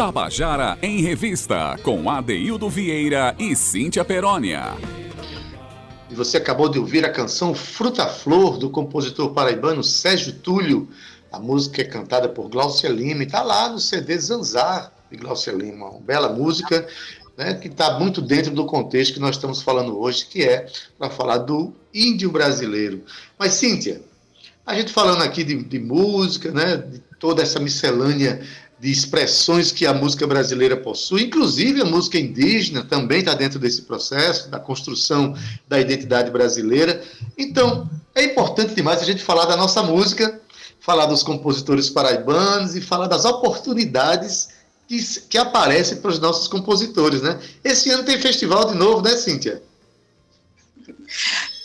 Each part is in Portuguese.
Tabajara em Revista, com Adeildo Vieira e Cíntia Perónia. E você acabou de ouvir a canção Fruta Flor, do compositor paraibano Sérgio Túlio. A música é cantada por Glaucia Lima e está lá no CD Zanzar de Glaucia Lima. Uma bela música né, que está muito dentro do contexto que nós estamos falando hoje, que é para falar do índio brasileiro. Mas, Cíntia, a gente falando aqui de, de música, né, de toda essa miscelânea de expressões que a música brasileira possui, inclusive a música indígena também está dentro desse processo da construção da identidade brasileira. Então, é importante demais a gente falar da nossa música, falar dos compositores paraibanos e falar das oportunidades que, que aparecem para os nossos compositores, né? Esse ano tem festival de novo, né, Cíntia?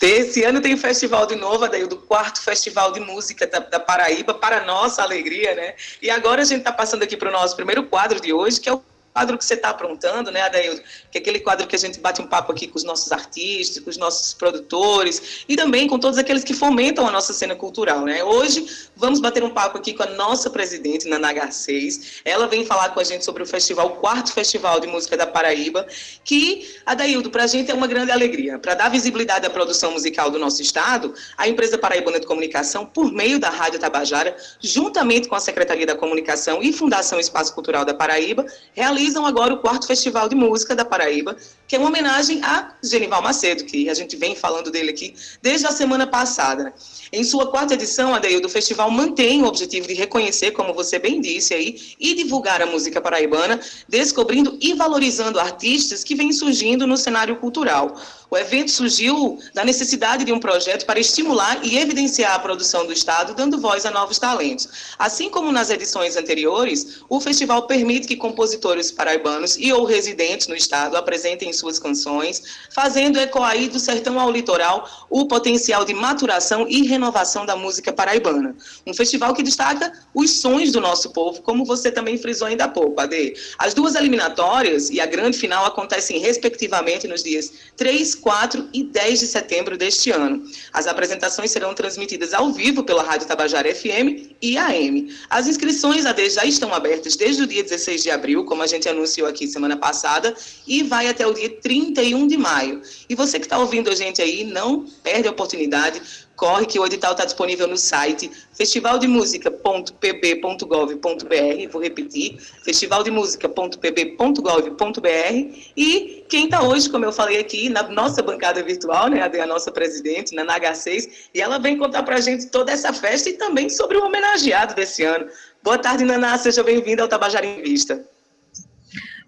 Esse ano tem festival de novo, daí do quarto festival de música da, da Paraíba, para nossa alegria, né? E agora a gente está passando aqui para o nosso primeiro quadro de hoje, que é o quadro que você está aprontando, né, Adaildo? Que é aquele quadro que a gente bate um papo aqui com os nossos artistas, com os nossos produtores e também com todos aqueles que fomentam a nossa cena cultural, né? Hoje vamos bater um papo aqui com a nossa presidente, Nana Garcês. Ela vem falar com a gente sobre o festival, o quarto festival de música da Paraíba, que, Adaildo, para a gente é uma grande alegria. Para dar visibilidade à produção musical do nosso estado, a empresa Paraibana de Comunicação, por meio da Rádio Tabajara, juntamente com a Secretaria da Comunicação e Fundação Espaço Cultural da Paraíba, realiza realizam agora o quarto Festival de Música da Paraíba, que é uma homenagem a Genival Macedo, que a gente vem falando dele aqui desde a semana passada. Em sua quarta edição, Adeildo, o festival mantém o objetivo de reconhecer, como você bem disse aí, e divulgar a música paraibana, descobrindo e valorizando artistas que vêm surgindo no cenário cultural. O evento surgiu da necessidade de um projeto para estimular e evidenciar a produção do Estado, dando voz a novos talentos. Assim como nas edições anteriores, o festival permite que compositores paraibanos e ou residentes no Estado apresentem suas canções, fazendo ecoar do sertão ao litoral o potencial de maturação e renovação da música paraibana. Um festival que destaca os sons do nosso povo, como você também frisou ainda há pouco, Ade. As duas eliminatórias e a grande final acontecem respectivamente nos dias 3, 4 e 10 de setembro deste ano. As apresentações serão transmitidas ao vivo pela Rádio Tabajara FM e AM. As inscrições já estão abertas desde o dia 16 de abril, como a gente anunciou aqui semana passada, e vai até o dia 31 de maio. E você que está ouvindo a gente aí, não perde a oportunidade corre que o edital está disponível no site festivaldemusica.pb.gov.br, vou repetir, festivaldemusica.pb.gov.br e quem está hoje, como eu falei aqui, na nossa bancada virtual, né, a nossa presidente, na NH6, e ela vem contar para a gente toda essa festa e também sobre o homenageado desse ano. Boa tarde, Naná, seja bem-vinda ao Tabajara em Vista.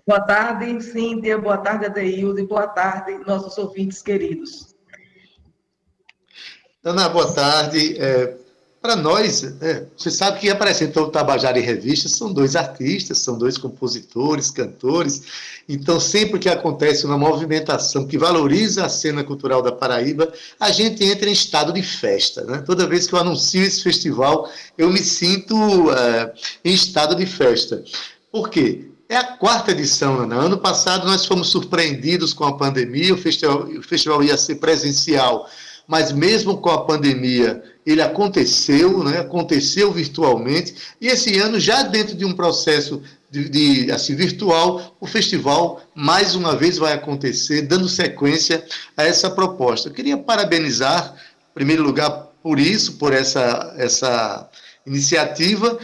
Boa tarde, Cíntia, boa tarde, Adeildo, e boa tarde, nossos ouvintes queridos. Ana, boa tarde. É, para nós, é, você sabe que apresentou o Tabajara em Revista são dois artistas, são dois compositores, cantores. Então, sempre que acontece uma movimentação que valoriza a cena cultural da Paraíba, a gente entra em estado de festa. Né? Toda vez que eu anuncio esse festival, eu me sinto é, em estado de festa. Por quê? É a quarta edição, Ana. Ano passado nós fomos surpreendidos com a pandemia, o festival, o festival ia ser presencial mas mesmo com a pandemia, ele aconteceu, né? aconteceu virtualmente, e esse ano, já dentro de um processo de, de, assim, virtual, o festival mais uma vez vai acontecer, dando sequência a essa proposta. Eu queria parabenizar, em primeiro lugar, por isso, por essa, essa iniciativa,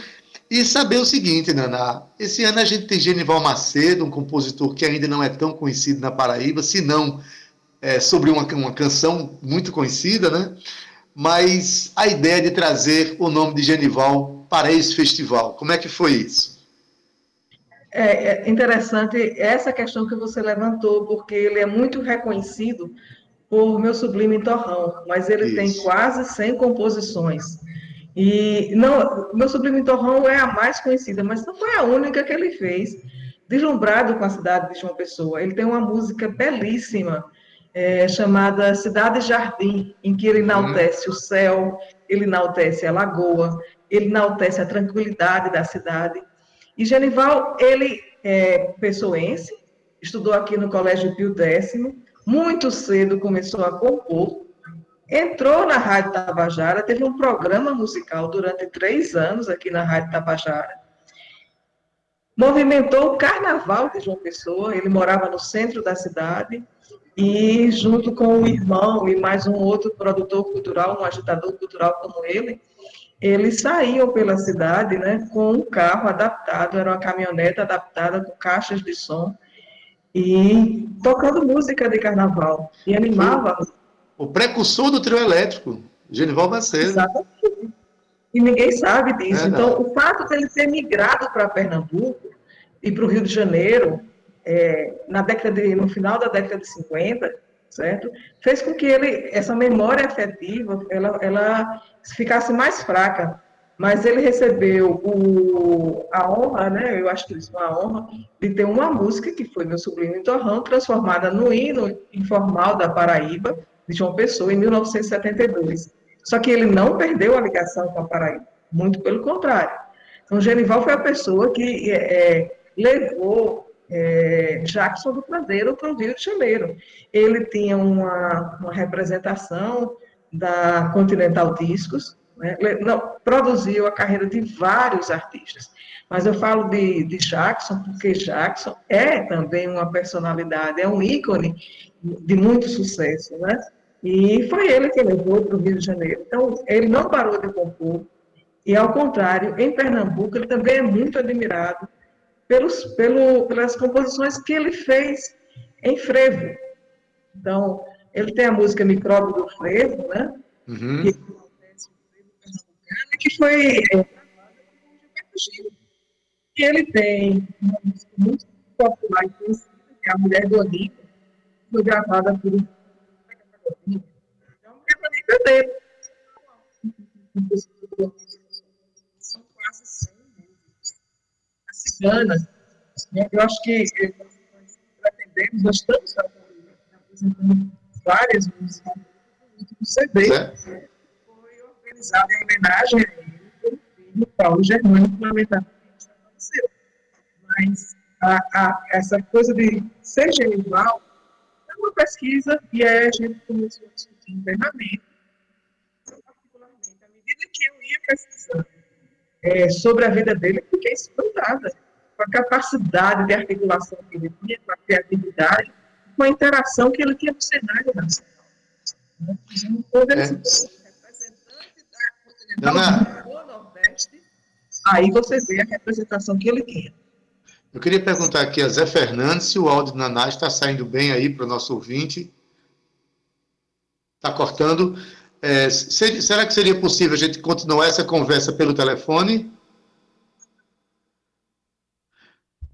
e saber o seguinte, Naná, esse ano a gente tem Genival Macedo, um compositor que ainda não é tão conhecido na Paraíba, se não é, sobre uma, uma canção muito conhecida, né? Mas a ideia de trazer o nome de Genival para esse festival, como é que foi isso? É, é interessante essa questão que você levantou, porque ele é muito reconhecido por meu sublime Torrão, mas ele isso. tem quase 100 composições. E não, meu sublime Torrão é a mais conhecida, mas não foi a única que ele fez. Deslumbrado com a cidade de João Pessoa, ele tem uma música belíssima é, chamada Cidade Jardim, em que ele enaltece uhum. o céu, ele enaltece a lagoa, ele enaltece a tranquilidade da cidade. E Genival, ele é pessoense, estudou aqui no Colégio Pio X, muito cedo começou a compor, entrou na Rádio Tabajara, teve um programa musical durante três anos aqui na Rádio Tabajara, movimentou o carnaval de João Pessoa. Ele morava no centro da cidade e, junto com o irmão e mais um outro produtor cultural, um agitador cultural como ele, eles saíam pela cidade né, com um carro adaptado, era uma caminhonete adaptada com caixas de som e tocando música de carnaval e animava. O precursor do trio elétrico, Genival Macedo. Exatamente. E ninguém sabe disso. É, então, o fato dele ter migrado para Pernambuco e para o Rio de Janeiro, é, na década de, no final da década de 50, certo? Fez com que ele, essa memória afetiva, ela, ela ficasse mais fraca. Mas ele recebeu o, a honra, né? Eu acho que isso é uma honra de ter uma música que foi meu sobrinho Torrão, transformada no hino informal da Paraíba de João Pessoa em 1972. Só que ele não perdeu a ligação com a Paraíba, muito pelo contrário. Então, Genival foi a pessoa que é, é levou é, Jackson do Cruzeiro para o Rio de Janeiro. Ele tinha uma, uma representação da Continental Discos, né? Não, produziu a carreira de vários artistas. Mas eu falo de, de Jackson porque Jackson é também uma personalidade, é um ícone de muito sucesso, né? E foi ele que levou para o Rio de Janeiro. Então, ele não parou de compor, e ao contrário, em Pernambuco, ele também é muito admirado pelos, pelo, pelas composições que ele fez em frevo. Então, ele tem a música Micróbio do Frevo, né? Uhum. Que, que foi é, e ele tem uma música muito popular e conhecida, que é A Mulher do Olímpio, que foi gravada por um então, é dele. Cigana, né? eu acho que nós pretendemos, nós estamos apresentando várias músicas no CD. Foi organizado em homenagem a ele pelo filho Paulo Germano, fundamentalmente aconteceu. Mas a, a, essa coisa de ser genival é uma pesquisa e aí a gente começou a discutir internamente, particularmente, à medida que eu ia pesquisando é, sobre a vida dele, fiquei espantada com a capacidade de articulação que ele tinha, com a criatividade, com a interação que ele tinha no cenário nacional. Né? Quando ele é. se representante da continental do Nordeste, aí você vê a representação que ele tinha. Eu queria perguntar aqui a Zé Fernandes se o áudio do Naná está saindo bem aí para o nosso ouvinte. Está cortando. É, será que seria possível a gente continuar essa conversa pelo telefone?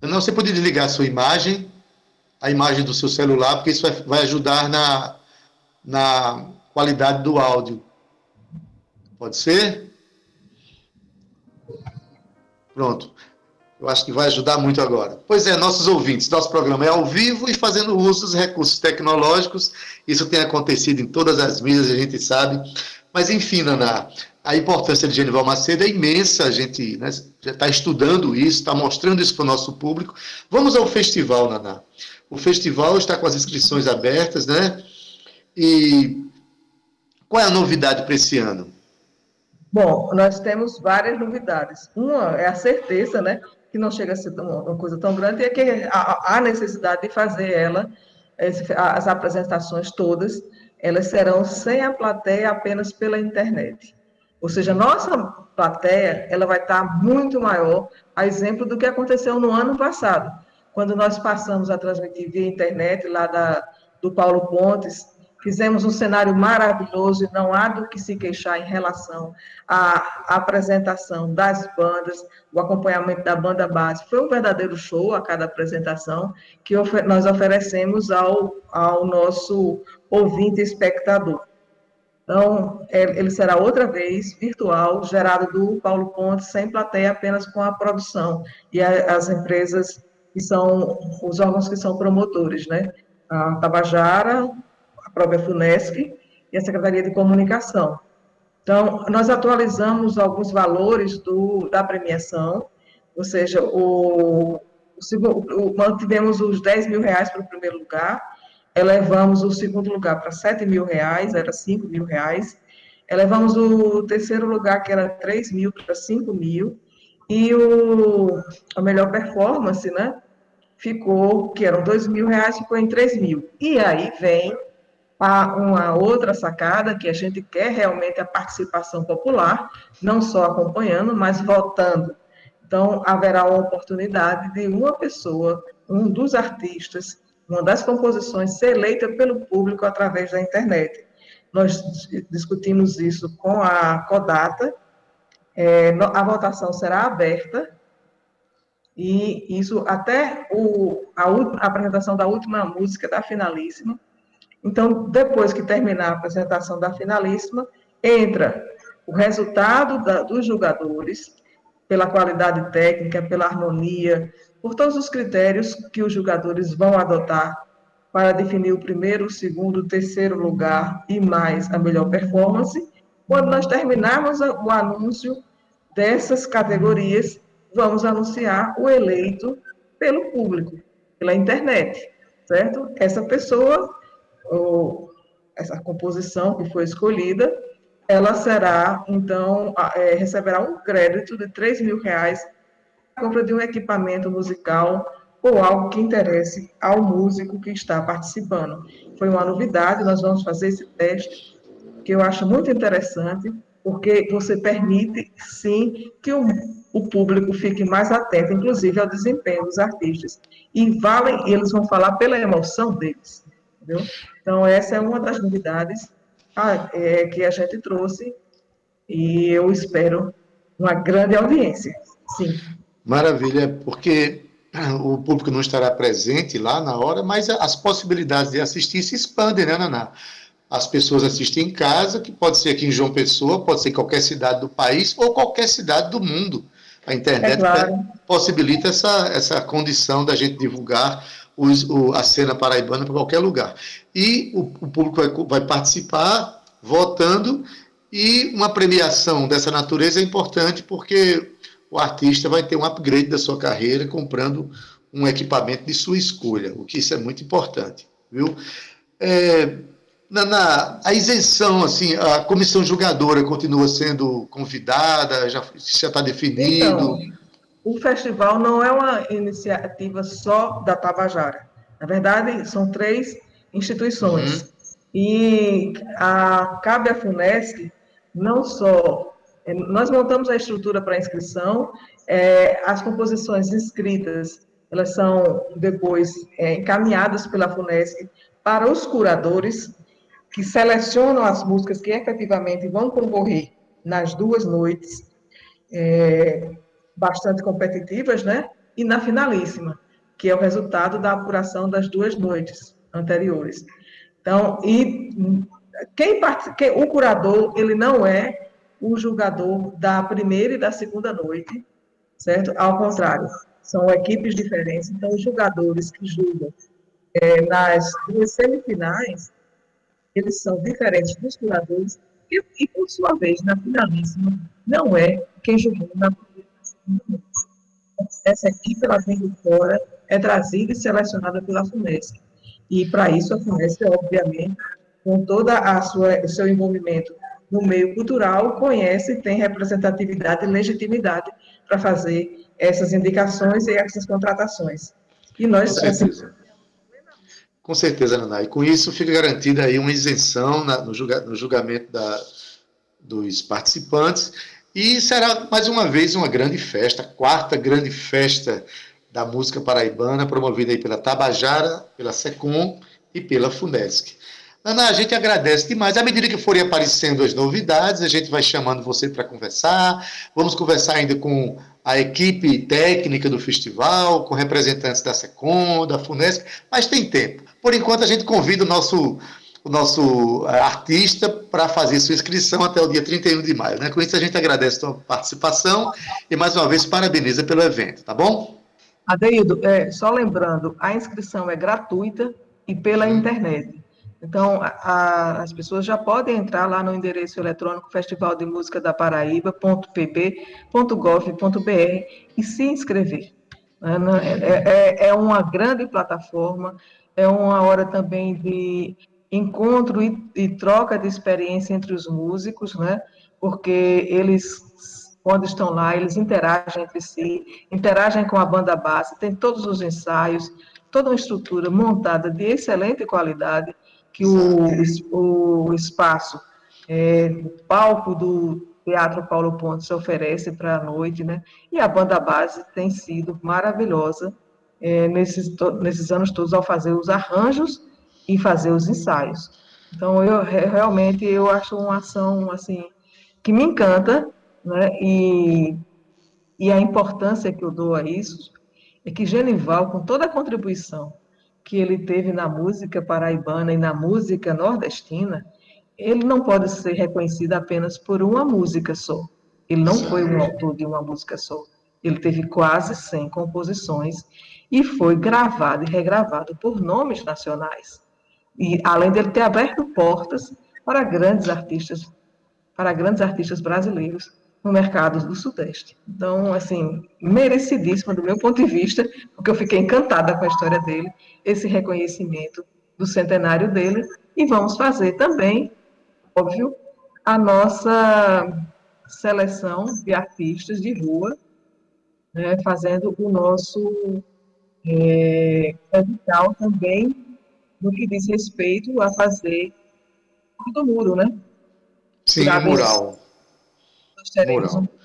Não, você pode desligar a sua imagem, a imagem do seu celular, porque isso vai, vai ajudar na, na qualidade do áudio. Pode ser? Pronto. Eu acho que vai ajudar muito agora. Pois é, nossos ouvintes, nosso programa é ao vivo e fazendo uso dos recursos tecnológicos. Isso tem acontecido em todas as mídias, a gente sabe. Mas, enfim, Naná, a importância de Genival Macedo é imensa, a gente né, já está estudando isso, está mostrando isso para o nosso público. Vamos ao festival, Naná. O festival está com as inscrições abertas, né? E qual é a novidade para esse ano? Bom, nós temos várias novidades. Uma é a certeza, né? Que não chega a ser uma coisa tão grande, é que há necessidade de fazer ela, as apresentações todas, elas serão sem a plateia, apenas pela internet. Ou seja, nossa plateia, ela vai estar muito maior, a exemplo do que aconteceu no ano passado quando nós passamos a transmitir via internet lá da, do Paulo Pontes, fizemos um cenário maravilhoso e não há do que se queixar em relação à apresentação das bandas, o acompanhamento da banda base. Foi um verdadeiro show a cada apresentação que nós oferecemos ao, ao nosso ouvinte espectador. Então, é, ele será outra vez virtual, gerado do Paulo Pontes, sem plateia, apenas com a produção e as empresas que são os órgãos que são promotores, né? A Tabajara, a própria FUNESC e a Secretaria de Comunicação. Então, nós atualizamos alguns valores do, da premiação, ou seja, o, o, o, mantivemos os 10 mil reais para o primeiro lugar, elevamos o segundo lugar para 7 mil reais, era 5 mil reais, elevamos o terceiro lugar, que era 3 mil, para 5 mil, e o, a melhor performance, né? Ficou, que eram dois mil reais, ficou em três mil. E aí vem uma outra sacada, que a gente quer realmente a participação popular, não só acompanhando, mas votando. Então, haverá uma oportunidade de uma pessoa, um dos artistas, uma das composições ser eleita pelo público através da internet. Nós discutimos isso com a Codata, é, a votação será aberta, e isso até o, a, a apresentação da última música da finalíssima, então, depois que terminar a apresentação da finalíssima, entra o resultado da, dos jogadores, pela qualidade técnica, pela harmonia, por todos os critérios que os jogadores vão adotar para definir o primeiro, o segundo, o terceiro lugar e mais a melhor performance. Quando nós terminarmos o anúncio dessas categorias, vamos anunciar o eleito pelo público, pela internet, certo? Essa pessoa ou essa composição que foi escolhida, ela será, então, é, receberá um crédito de 3 mil reais para compra de um equipamento musical ou algo que interesse ao músico que está participando. Foi uma novidade, nós vamos fazer esse teste, que eu acho muito interessante, porque você permite, sim, que o, o público fique mais atento, inclusive ao desempenho dos artistas. E valem, eles vão falar pela emoção deles. Entendeu? Então, essa é uma das novidades ah, é, que a gente trouxe e eu espero uma grande audiência. Sim. Maravilha, porque o público não estará presente lá na hora, mas as possibilidades de assistir se expandem, né, Naná? As pessoas assistem em casa, que pode ser aqui em João Pessoa, pode ser em qualquer cidade do país ou qualquer cidade do mundo. A internet é claro. possibilita essa, essa condição da gente divulgar os, o, a cena paraibana para qualquer lugar. E o, o público vai, vai participar votando e uma premiação dessa natureza é importante porque o artista vai ter um upgrade da sua carreira comprando um equipamento de sua escolha, o que isso é muito importante, viu? É, na, na, a isenção, assim, a comissão julgadora continua sendo convidada, já está definido? Então, o festival não é uma iniciativa só da Tabajara. Na verdade, são três instituições. Uhum. E a, cabe à FUNESC não só. É, nós montamos a estrutura para inscrição, é, as composições inscritas, elas são depois é, encaminhadas pela FUNESC para os curadores, que selecionam as músicas que efetivamente vão concorrer nas duas noites. É, bastante competitivas, né? E na finalíssima, que é o resultado da apuração das duas noites anteriores. Então, e quem, quem o curador, ele não é o julgador da primeira e da segunda noite, certo? Ao contrário, são equipes diferentes. Então, os jogadores que julgam é, nas duas semifinais, eles são diferentes dos curadores e, e, por sua vez, na finalíssima, não é quem julgou na essa equipe ela vem de fora, é trazida e selecionada pela FUNESC. E para isso a FUNESC, obviamente, com toda a sua o seu envolvimento no meio cultural, conhece, tem representatividade e legitimidade para fazer essas indicações e essas contratações. E nós com certeza, assim, com certeza Naná. E com isso fica garantida aí uma isenção na, no, julga, no julgamento da, dos participantes e será mais uma vez uma grande festa, a quarta grande festa da música paraibana, promovida aí pela Tabajara, pela SECOM e pela FUNESC. Ana, a gente agradece demais. À medida que forem aparecendo as novidades, a gente vai chamando você para conversar. Vamos conversar ainda com a equipe técnica do festival, com representantes da SECOM, da FUNESC, mas tem tempo. Por enquanto, a gente convida o nosso o nosso eh, artista para fazer sua inscrição até o dia 31 de maio. Né? Com isso, a gente agradece a sua participação e, mais uma vez, parabeniza pelo evento, tá bom? Adeildo, é, só lembrando, a inscrição é gratuita e pela internet. Então, a, a, as pessoas já podem entrar lá no endereço eletrônico Festival de Música da Paraíba.pb.gov.br e se inscrever. É, é, é, é uma grande plataforma, é uma hora também de encontro e, e, troca de experiência entre os músicos, né? Porque eles quando estão lá, eles interagem entre si, interagem com a banda base, tem todos os ensaios, toda uma estrutura montada de excelente qualidade, que o, o espaço, é, o palco do Teatro Paulo Pontes oferece para a noite, né? E a banda base tem sido maravilhosa é, nesses, nesses anos todos ao fazer os arranjos e fazer os ensaios. Então, eu realmente eu acho uma ação assim que me encanta, né? E, e a importância que eu dou a isso é que Genival, com toda a contribuição que ele teve na música paraibana e na música nordestina, ele não pode ser reconhecido apenas por uma música só. Ele não foi um autor de uma música só. Ele teve quase 100 composições e foi gravado e regravado por nomes nacionais. E além dele ter aberto portas para grandes artistas, para grandes artistas brasileiros no mercado do Sudeste. Então, assim, merecidíssima do meu ponto de vista, porque eu fiquei encantada com a história dele, esse reconhecimento do centenário dele, e vamos fazer também, óbvio, a nossa seleção de artistas de rua, né, fazendo o nosso é, edital também no que diz respeito a fazer do muro, né? Sim, mural nós teremos mural. um.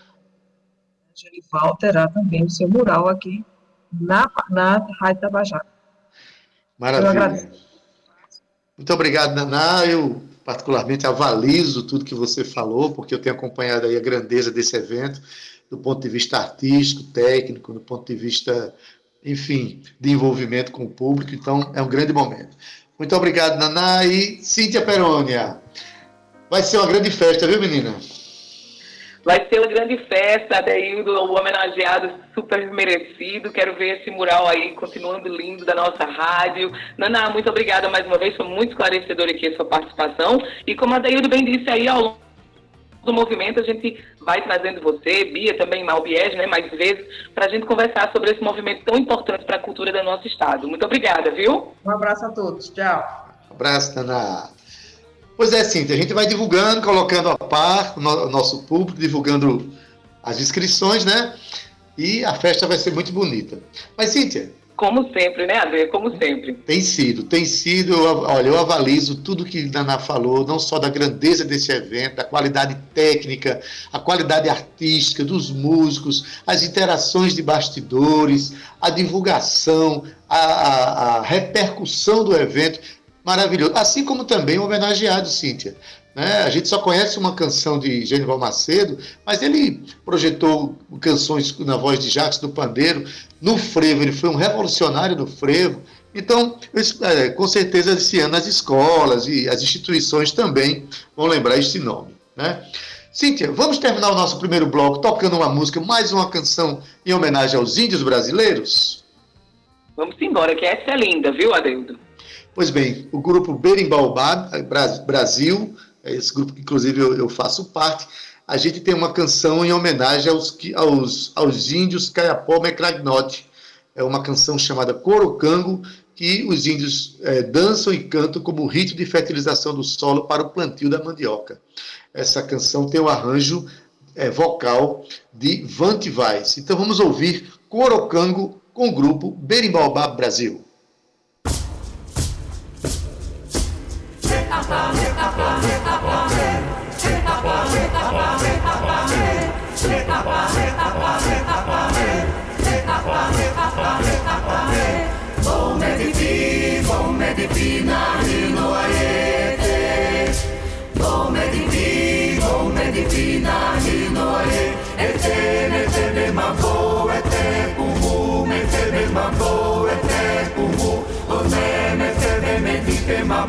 Genival terá também o seu mural aqui na, na Rádio Tabajara. Maravilha. Muito obrigado, Naná. Eu, particularmente, avalizo tudo que você falou, porque eu tenho acompanhado aí a grandeza desse evento, do ponto de vista artístico, técnico, do ponto de vista, enfim, de envolvimento com o público. Então, é um grande momento. Muito obrigado, Naná. E Cíntia Perônia. Vai ser uma grande festa, viu, menina? Vai ser uma grande festa, Adeildo, o homenageado super merecido. Quero ver esse mural aí continuando lindo da nossa rádio. Nana, muito obrigada mais uma vez, foi muito esclarecedora aqui a sua participação. E como a Adeildo bem disse aí ao longo do movimento, a gente vai trazendo você, Bia, também Malbiege, né, mais vezes, para a gente conversar sobre esse movimento tão importante para a cultura do nosso estado. Muito obrigada, viu? Um abraço a todos. Tchau. Um abraço, Nana. Pois é, Cíntia, a gente vai divulgando, colocando a par o nosso público, divulgando as inscrições, né? E a festa vai ser muito bonita. Mas, Cíntia. Como sempre, né, André? Como sempre. Tem sido, tem sido. Olha, eu avalizo tudo que Dana falou, não só da grandeza desse evento, da qualidade técnica, a qualidade artística dos músicos, as interações de bastidores, a divulgação, a, a, a repercussão do evento maravilhoso. Assim como também homenageado, Cíntia. Né? A gente só conhece uma canção de Genival Macedo, mas ele projetou canções na voz de Jacques do Pandeiro, no frevo, ele foi um revolucionário do frevo. Então, é, com certeza, esse ano as escolas e as instituições também vão lembrar este nome. Né? Cíntia, vamos terminar o nosso primeiro bloco tocando uma música, mais uma canção em homenagem aos índios brasileiros? Vamos embora, que essa é linda, viu, Adeudo? Pois bem, o grupo Berimbaubá Brasil, é esse grupo que inclusive eu, eu, faço parte, a gente tem uma canção em homenagem aos, aos, aos índios Caiapó Mecragnote. É uma canção chamada Corocango, que os índios é, dançam e cantam como rito de fertilização do solo para o plantio da mandioca. Essa canção tem o arranjo é, vocal de Vante Vaz. Então vamos ouvir Corocango com o grupo Berimbaubá Brasil.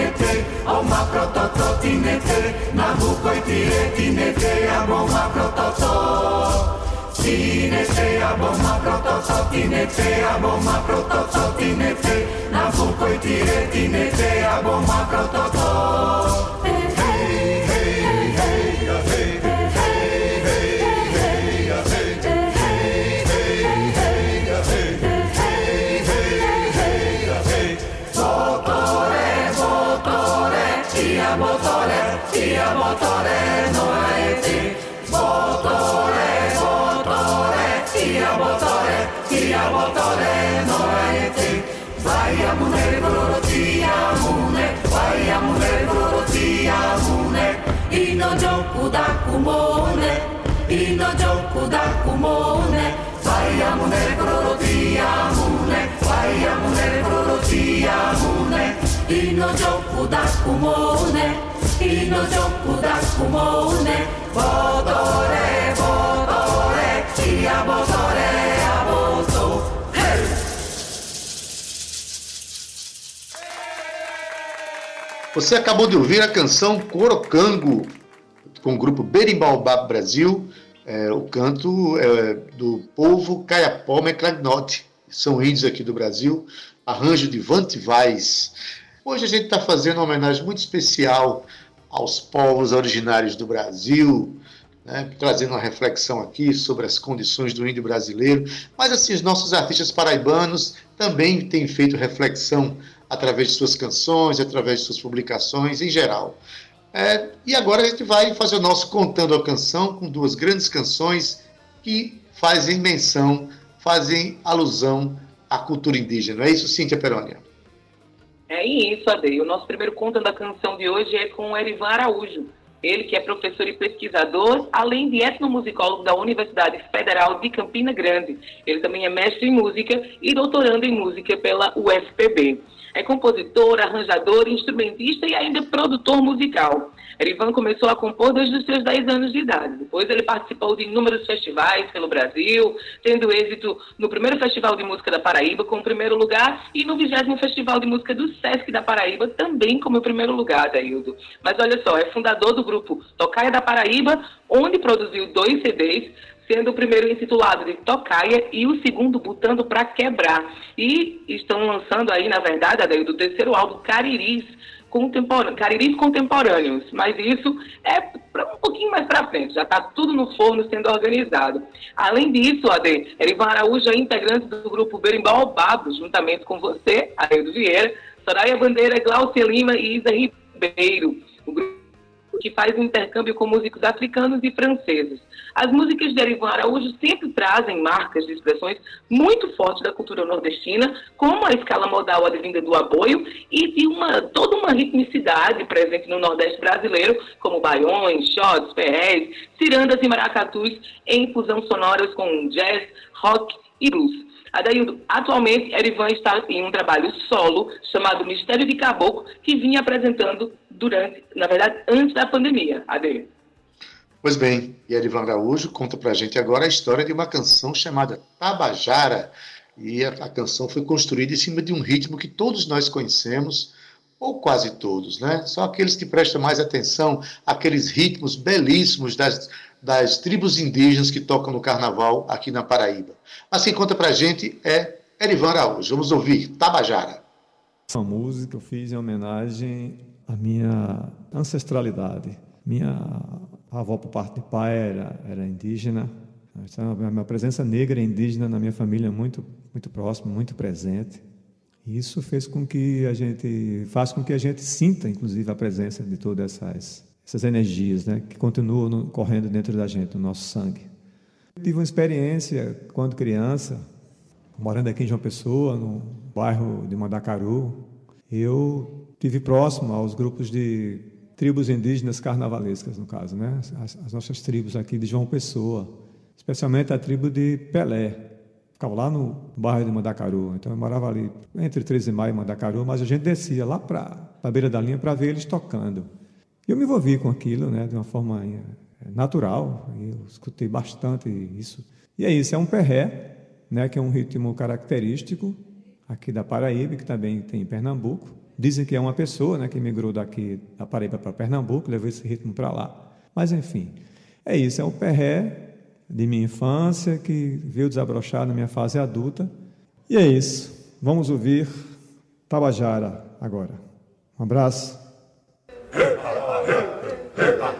tinete, o ma prototo tinete, na bukoi tie tinete, a bo ma prototo. Tinete, a bo ma prototo tinete, a bo ma prototo tinete, na bukoi tie tinete, a bo ma prototo. Tinete, Ino joku da kumone, ino joku da kumone. Botore, botore, tia botore, a boto. Hey! Você acabou de ouvir a canção Corocango, com o grupo Berimbaubá Brasil, é, o canto é, do povo Caiapó Meclagnote, são índios aqui do Brasil, arranjo de Vante Vaz. Hoje a gente está fazendo uma homenagem muito especial aos povos originários do Brasil, né, trazendo uma reflexão aqui sobre as condições do índio brasileiro. Mas assim, os nossos artistas paraibanos também têm feito reflexão através de suas canções, através de suas publicações em geral. É, e agora a gente vai fazer o nosso Contando a Canção com duas grandes canções que fazem menção, fazem alusão à cultura indígena. É isso, Cíntia Perônia? É isso, Ade. O nosso primeiro conto da canção de hoje é com o Erivan Araújo. Ele que é professor e pesquisador, além de etnomusicólogo da Universidade Federal de Campina Grande. Ele também é mestre em música e doutorando em música pela UFPB. É compositor, arranjador, instrumentista e ainda produtor musical. Erivan começou a compor desde os seus 10 anos de idade. Depois ele participou de inúmeros festivais pelo Brasil, tendo êxito no primeiro Festival de Música da Paraíba com o primeiro lugar e no 20 Festival de Música do Sesc da Paraíba também como o primeiro lugar, Daildo. Mas olha só, é fundador do grupo Tocaia da Paraíba, onde produziu dois CDs, sendo o primeiro intitulado de Tocaia e o segundo Butando para Quebrar. E estão lançando aí, na verdade, Adaildo, o terceiro álbum, Cariris, contemporâneos, cariris contemporâneos, mas isso é um pouquinho mais para frente, já está tudo no forno sendo organizado. Além disso, Ade, Erivan Araújo é integrante do grupo Berimbau Babo, juntamente com você, Aildo Vieira, Soraya Bandeira, Glaucia Lima e Isa Ribeiro. O grupo que faz intercâmbio com músicos africanos e franceses. As músicas de Erivan Araújo sempre trazem marcas de expressões muito fortes da cultura nordestina, como a escala modal advinda do aboio e de uma, toda uma ritmicidade presente no Nordeste brasileiro, como baiões, shots, perrés, cirandas e maracatus, em fusão sonoras com jazz, rock e blues. Adaildo, atualmente, Erivan está em um trabalho solo chamado Mistério de Caboclo, que vinha apresentando durante, na verdade, antes da pandemia. Adaildo. Pois bem, e Erivan Araújo conta pra gente agora a história de uma canção chamada Tabajara. E a, a canção foi construída em cima de um ritmo que todos nós conhecemos, ou quase todos, né? Só aqueles que prestam mais atenção àqueles ritmos belíssimos das, das tribos indígenas que tocam no carnaval aqui na Paraíba. Mas quem conta pra gente é Erivan Araújo. Vamos ouvir Tabajara. Essa música eu fiz em homenagem à minha ancestralidade. Minha avó, por parte de pai, era, era indígena. Então, a minha presença negra e indígena na minha família é muito, muito próxima, muito presente. Isso fez com que a gente, faz com que a gente sinta, inclusive, a presença de todas essas, essas energias né, que continuam correndo dentro da gente, no nosso sangue. Tive uma experiência quando criança, morando aqui em João Pessoa, no bairro de Mandacaru. Eu tive próximo aos grupos de tribos indígenas carnavalescas, no caso, né? As, as nossas tribos aqui de João Pessoa, especialmente a tribo de Pelé, Ficava lá no bairro de Mandacaru. Então eu morava ali entre 13 de maio e Mandacaru, mas a gente descia lá para a beira da linha para ver eles tocando. Eu me envolvi com aquilo né, de uma forma eh, natural, eu escutei bastante isso. E é isso, é um perré, né, que é um ritmo característico aqui da Paraíba, que também tem em Pernambuco. Dizem que é uma pessoa né, que migrou daqui da Paraíba para Pernambuco, levou esse ritmo para lá. Mas, enfim, é isso, é um perré de minha infância que veio desabrochar na minha fase adulta. E é isso. Vamos ouvir Tabajara agora. Um abraço. Yeah.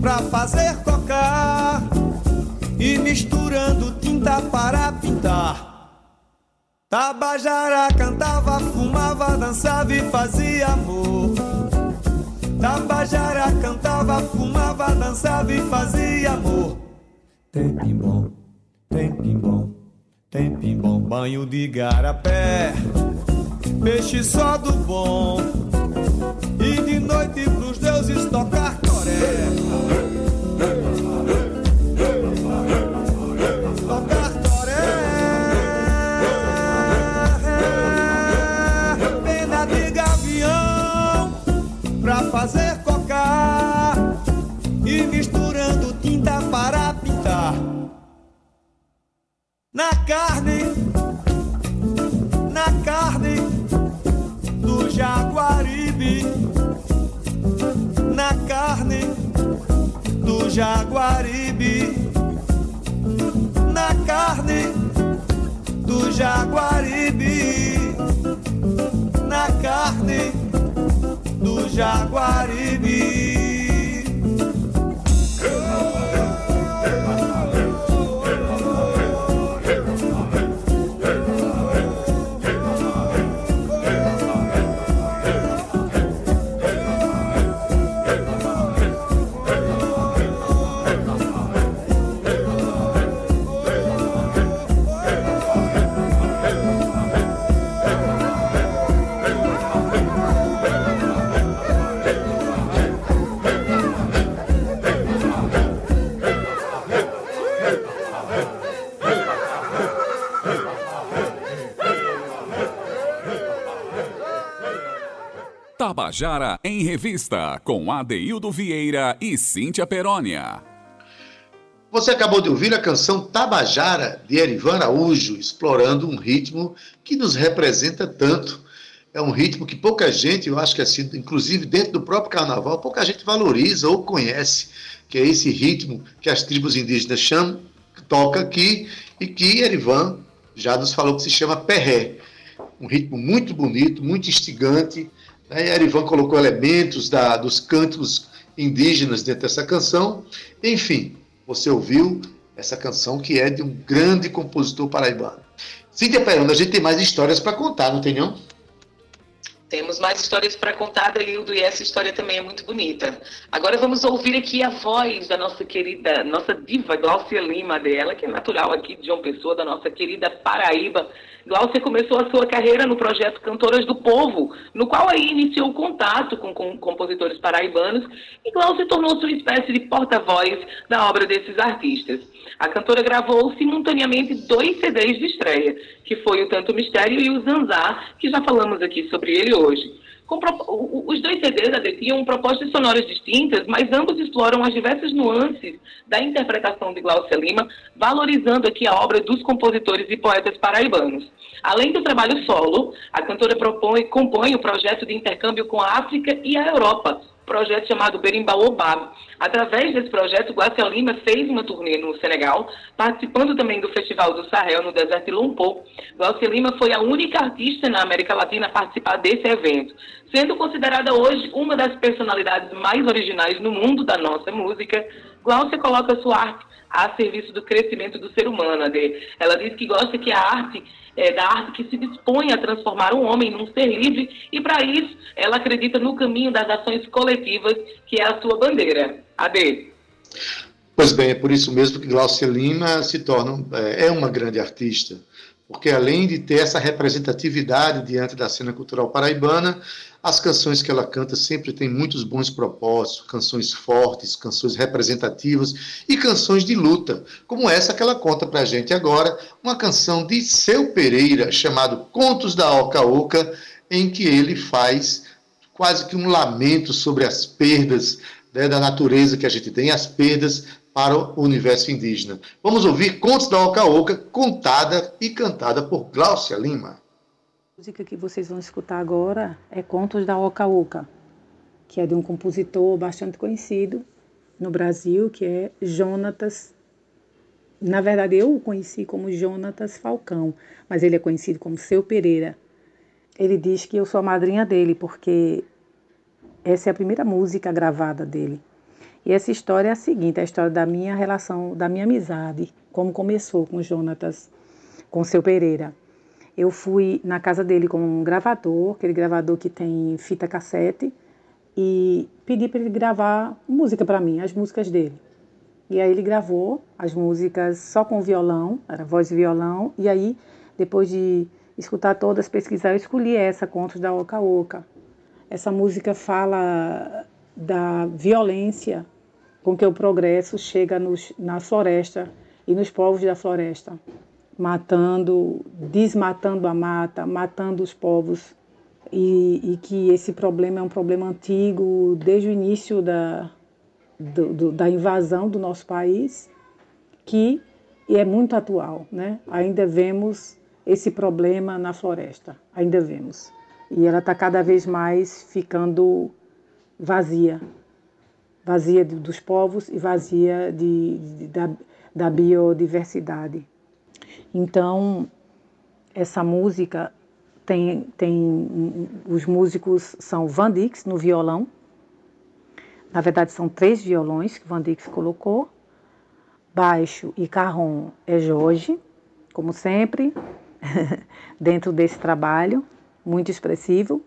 pra fazer cocar, e misturando tinta para pintar. Tabajara cantava, fumava, dançava e fazia amor. Tabajara cantava, fumava, dançava e fazia amor. Tempim bom, tempim bom, tempim bom, banho de garapé, peixe só do bom. E de noite pros jaguaribe, na carne do jaguaribe, na carne do Jaguaribe. Tabajara em Revista, com Adeildo Vieira e Cíntia Perónia. Você acabou de ouvir a canção Tabajara, de Erivan Araújo, explorando um ritmo que nos representa tanto. É um ritmo que pouca gente, eu acho que assim, inclusive dentro do próprio carnaval, pouca gente valoriza ou conhece, que é esse ritmo que as tribos indígenas chamam, toca aqui, e que Erivan já nos falou que se chama perré. Um ritmo muito bonito, muito instigante, né? Erivan colocou elementos da, dos cantos indígenas dentro dessa canção. Enfim, você ouviu essa canção que é de um grande compositor paraibano. Cíntia Perona, a gente tem mais histórias para contar, não tem não? Temos mais histórias para contar, Delildo, e essa história também é muito bonita. Agora vamos ouvir aqui a voz da nossa querida, nossa diva Glaucia Lima, dela, que é natural aqui de João Pessoa, da nossa querida Paraíba. Glaucia começou a sua carreira no projeto Cantoras do Povo, no qual aí iniciou o contato com, com compositores paraibanos e Glaucia tornou-se uma espécie de porta-voz da obra desses artistas. A cantora gravou simultaneamente dois CDs de estreia, que foi o Tanto Mistério e o Zanzar, que já falamos aqui sobre ele hoje. Os dois CDs tinham propostas sonoras distintas, mas ambos exploram as diversas nuances da interpretação de Glaucia Lima, valorizando aqui a obra dos compositores e poetas paraibanos. Além do trabalho solo, a cantora propõe, compõe o projeto de intercâmbio com a África e a Europa, projeto chamado Berimbau Obab. Através desse projeto, Guacia Lima fez uma turnê no Senegal, participando também do Festival do Sahel no deserto de Lumpur. Guacia Lima foi a única artista na América Latina a participar desse evento, sendo considerada hoje uma das personalidades mais originais no mundo da nossa música. Glaucia coloca sua arte a serviço do crescimento do ser humano, Ade. Ela diz que gosta que a arte é, da arte que se dispõe a transformar um homem num ser livre e, para isso, ela acredita no caminho das ações coletivas, que é a sua bandeira. Ade. Pois bem, é por isso mesmo que Glaucia Lima se torna é, é uma grande artista, porque além de ter essa representatividade diante da cena cultural paraibana, as canções que ela canta sempre têm muitos bons propósitos, canções fortes, canções representativas e canções de luta, como essa que ela conta para a gente agora, uma canção de Seu Pereira, chamado Contos da Oca Oca, em que ele faz quase que um lamento sobre as perdas né, da natureza que a gente tem, as perdas para o universo indígena. Vamos ouvir Contos da Oca Oca, contada e cantada por Glaucia Lima. Música que vocês vão escutar agora é Contos da Oca Oca, que é de um compositor bastante conhecido no Brasil, que é Jonatas. Na verdade, eu o conheci como Jonatas Falcão, mas ele é conhecido como Seu Pereira. Ele diz que eu sou a madrinha dele, porque essa é a primeira música gravada dele. E essa história é a seguinte, a história da minha relação, da minha amizade, como começou com Jonatas, com Seu Pereira. Eu fui na casa dele com um gravador, aquele gravador que tem fita cassete, e pedi para ele gravar música para mim, as músicas dele. E aí ele gravou as músicas só com violão, era voz e violão, e aí depois de escutar todas, pesquisar, eu escolhi essa, Contos da Oca Oca. Essa música fala da violência com que o progresso chega nos, na floresta e nos povos da floresta matando, desmatando a mata, matando os povos, e, e, que esse problema é um problema antigo desde o início da, do, do, da invasão do nosso país, que é muito atual. Né? Ainda vemos esse problema na floresta, ainda vemos. E ela está cada vez mais ficando vazia vazia dos povos e vazia de, de da, da biodiversidade. Então, essa música tem, tem os músicos são Van Dix no violão. Na verdade, são três violões que Van Dix colocou. Baixo e carrom é Jorge, como sempre, dentro desse trabalho, muito expressivo.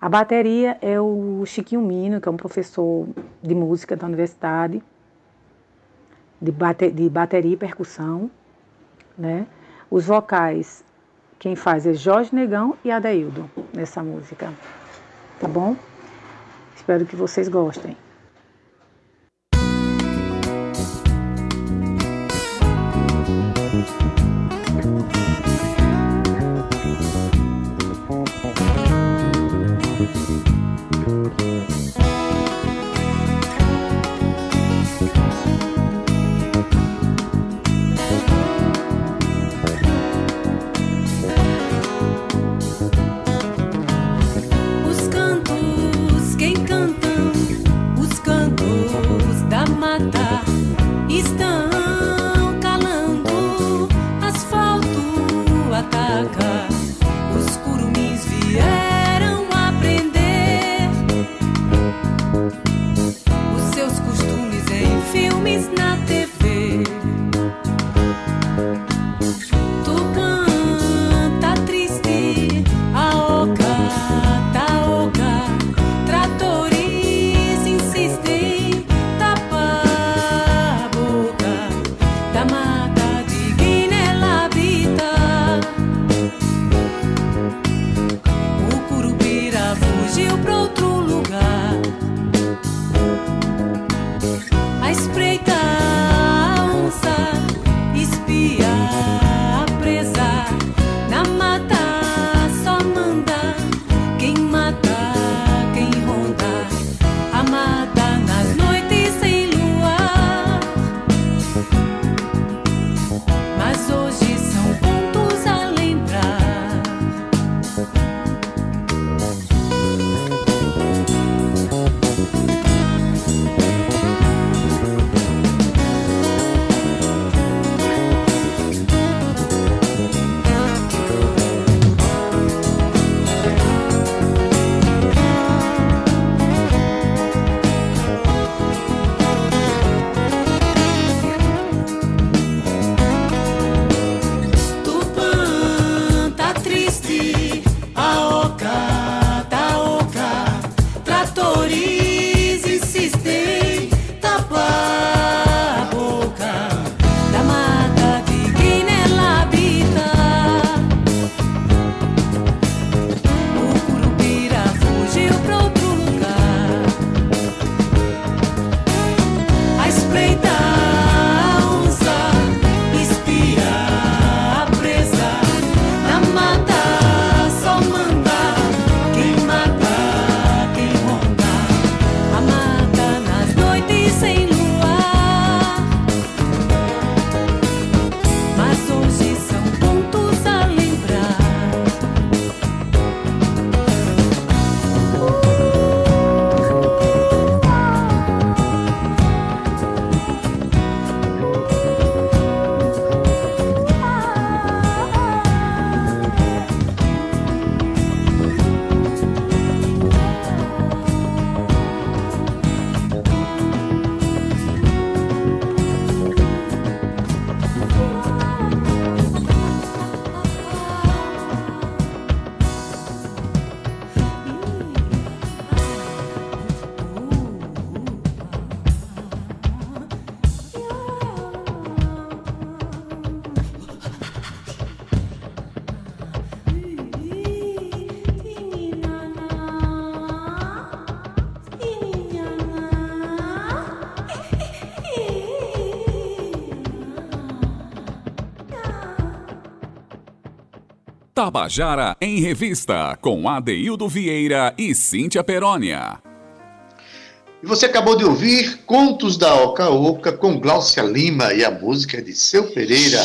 A bateria é o Chiquinho Mino, que é um professor de música da universidade, de, bate, de bateria e percussão. Né? Os vocais, quem faz é Jorge Negão e Adaildo nessa música. Tá bom? Espero que vocês gostem. matar. Estão Tabajara em Revista, com Adeildo Vieira e Cíntia Perónia. E você acabou de ouvir Contos da Oca Oca com Glaucia Lima e a música de Seu Pereira.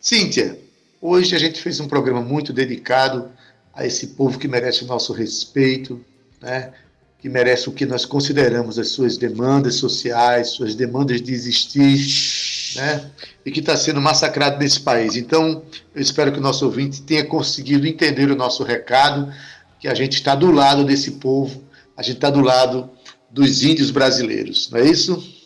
Cíntia, hoje a gente fez um programa muito dedicado a esse povo que merece o nosso respeito, né? que merece o que nós consideramos as suas demandas sociais, suas demandas de existir, né? e que está sendo massacrado nesse país. Então, eu espero que o nosso ouvinte tenha conseguido entender o nosso recado, que a gente está do lado desse povo, a gente está do lado dos índios brasileiros, não é isso?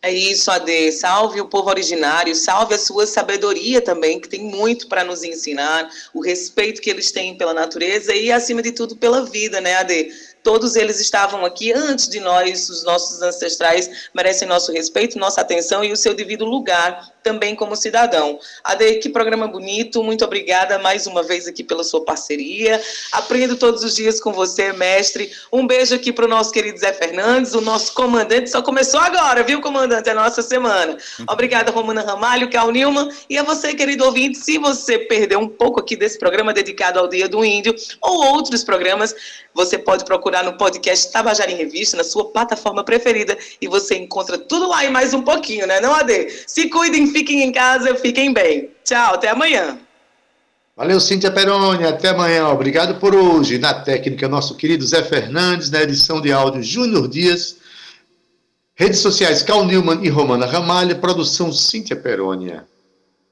É isso, Ade. Salve o povo originário, salve a sua sabedoria também, que tem muito para nos ensinar, o respeito que eles têm pela natureza e, acima de tudo, pela vida, né, Ade? Todos eles estavam aqui antes de nós, os nossos ancestrais merecem nosso respeito, nossa atenção e o seu devido lugar também como cidadão. Ade, que programa bonito, muito obrigada mais uma vez aqui pela sua parceria. Aprendo todos os dias com você, mestre. Um beijo aqui para o nosso querido Zé Fernandes, o nosso comandante, só começou agora, viu, comandante? É a nossa semana. Obrigada, Romana Ramalho, Cal Nilman, e a você, querido ouvinte, se você perdeu um pouco aqui desse programa dedicado ao Dia do Índio, ou outros programas, você pode procurar no podcast Tabajara em Revista, na sua plataforma preferida, e você encontra tudo lá e mais um pouquinho, né, não, Ade? Se cuidem, fiquem em casa, fiquem bem. Tchau, até amanhã. Valeu, Cíntia Peroni, até amanhã. Obrigado por hoje. Na técnica, nosso querido Zé Fernandes, na edição de áudio Júnior Dias. Redes sociais Cal Newman e Romana Ramalha, produção Cíntia Perônia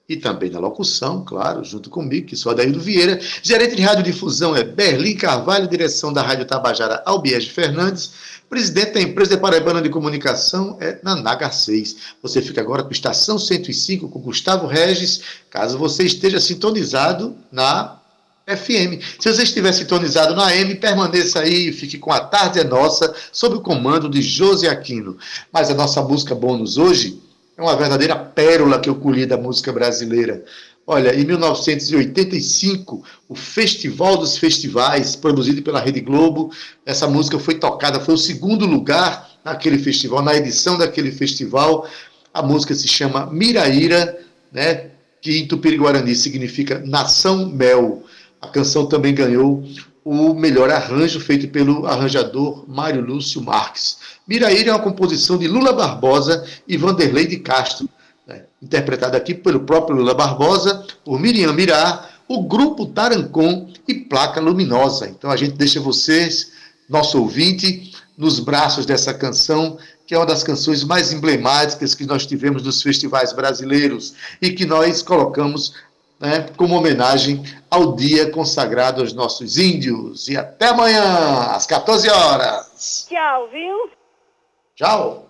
e também na locução, claro, junto comigo, que sou Adaildo Vieira. Gerente de radiodifusão é Berlim Carvalho, direção da Rádio Tabajara Albiege Fernandes. Presidente da empresa de Paraibana de Comunicação é Nanaga 6. Você fica agora com Estação 105 com Gustavo Regis, caso você esteja sintonizado na FM. Se você estiver sintonizado na AM, permaneça aí e fique com A Tarde é Nossa, sob o comando de José Aquino. Mas a nossa música bônus hoje é uma verdadeira pérola que eu colhi da música brasileira. Olha, em 1985, o Festival dos Festivais, produzido pela Rede Globo, essa música foi tocada, foi o segundo lugar naquele festival, na edição daquele festival. A música se chama Miraíra, né, que em Tupiri-Guarani significa Nação Mel. A canção também ganhou o melhor arranjo feito pelo arranjador Mário Lúcio Marques. Miraíra é uma composição de Lula Barbosa e Vanderlei de Castro, né, interpretada aqui pelo próprio Lula Barbosa, por Miriam Mirá, o grupo Tarancon e Placa Luminosa. Então a gente deixa vocês, nosso ouvinte, nos braços dessa canção, que é uma das canções mais emblemáticas que nós tivemos nos festivais brasileiros e que nós colocamos né, como homenagem ao dia consagrado aos nossos índios. E até amanhã, às 14 horas. Tchau, viu? Tchau.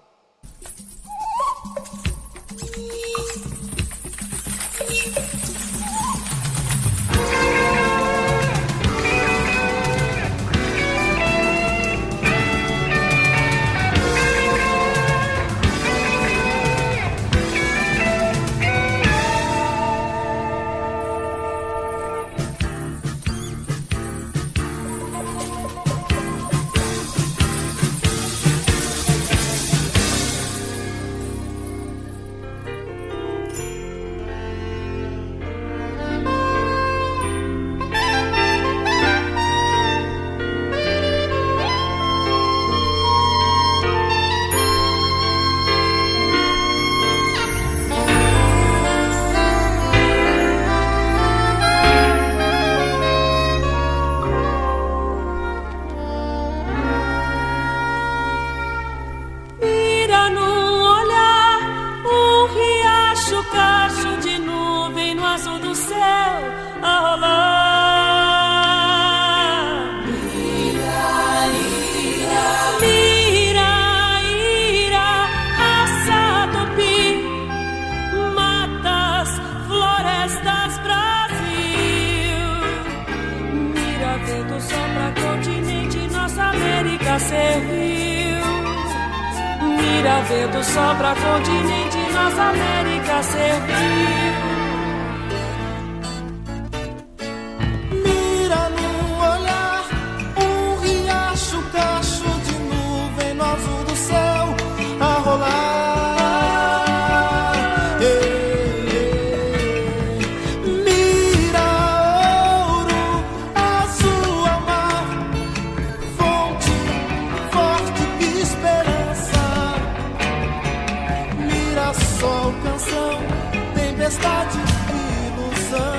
Tempestade e ilusão.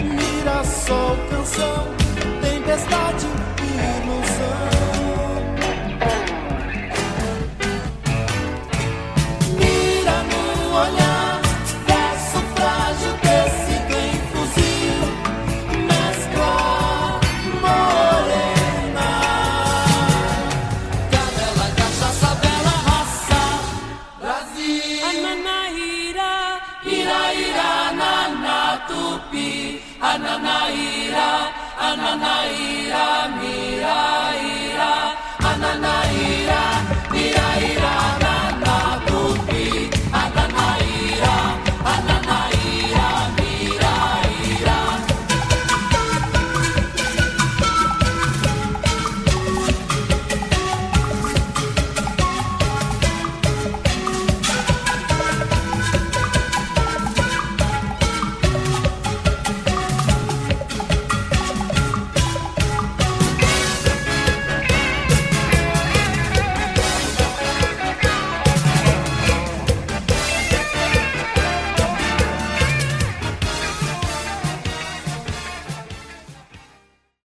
Mirassol, canção,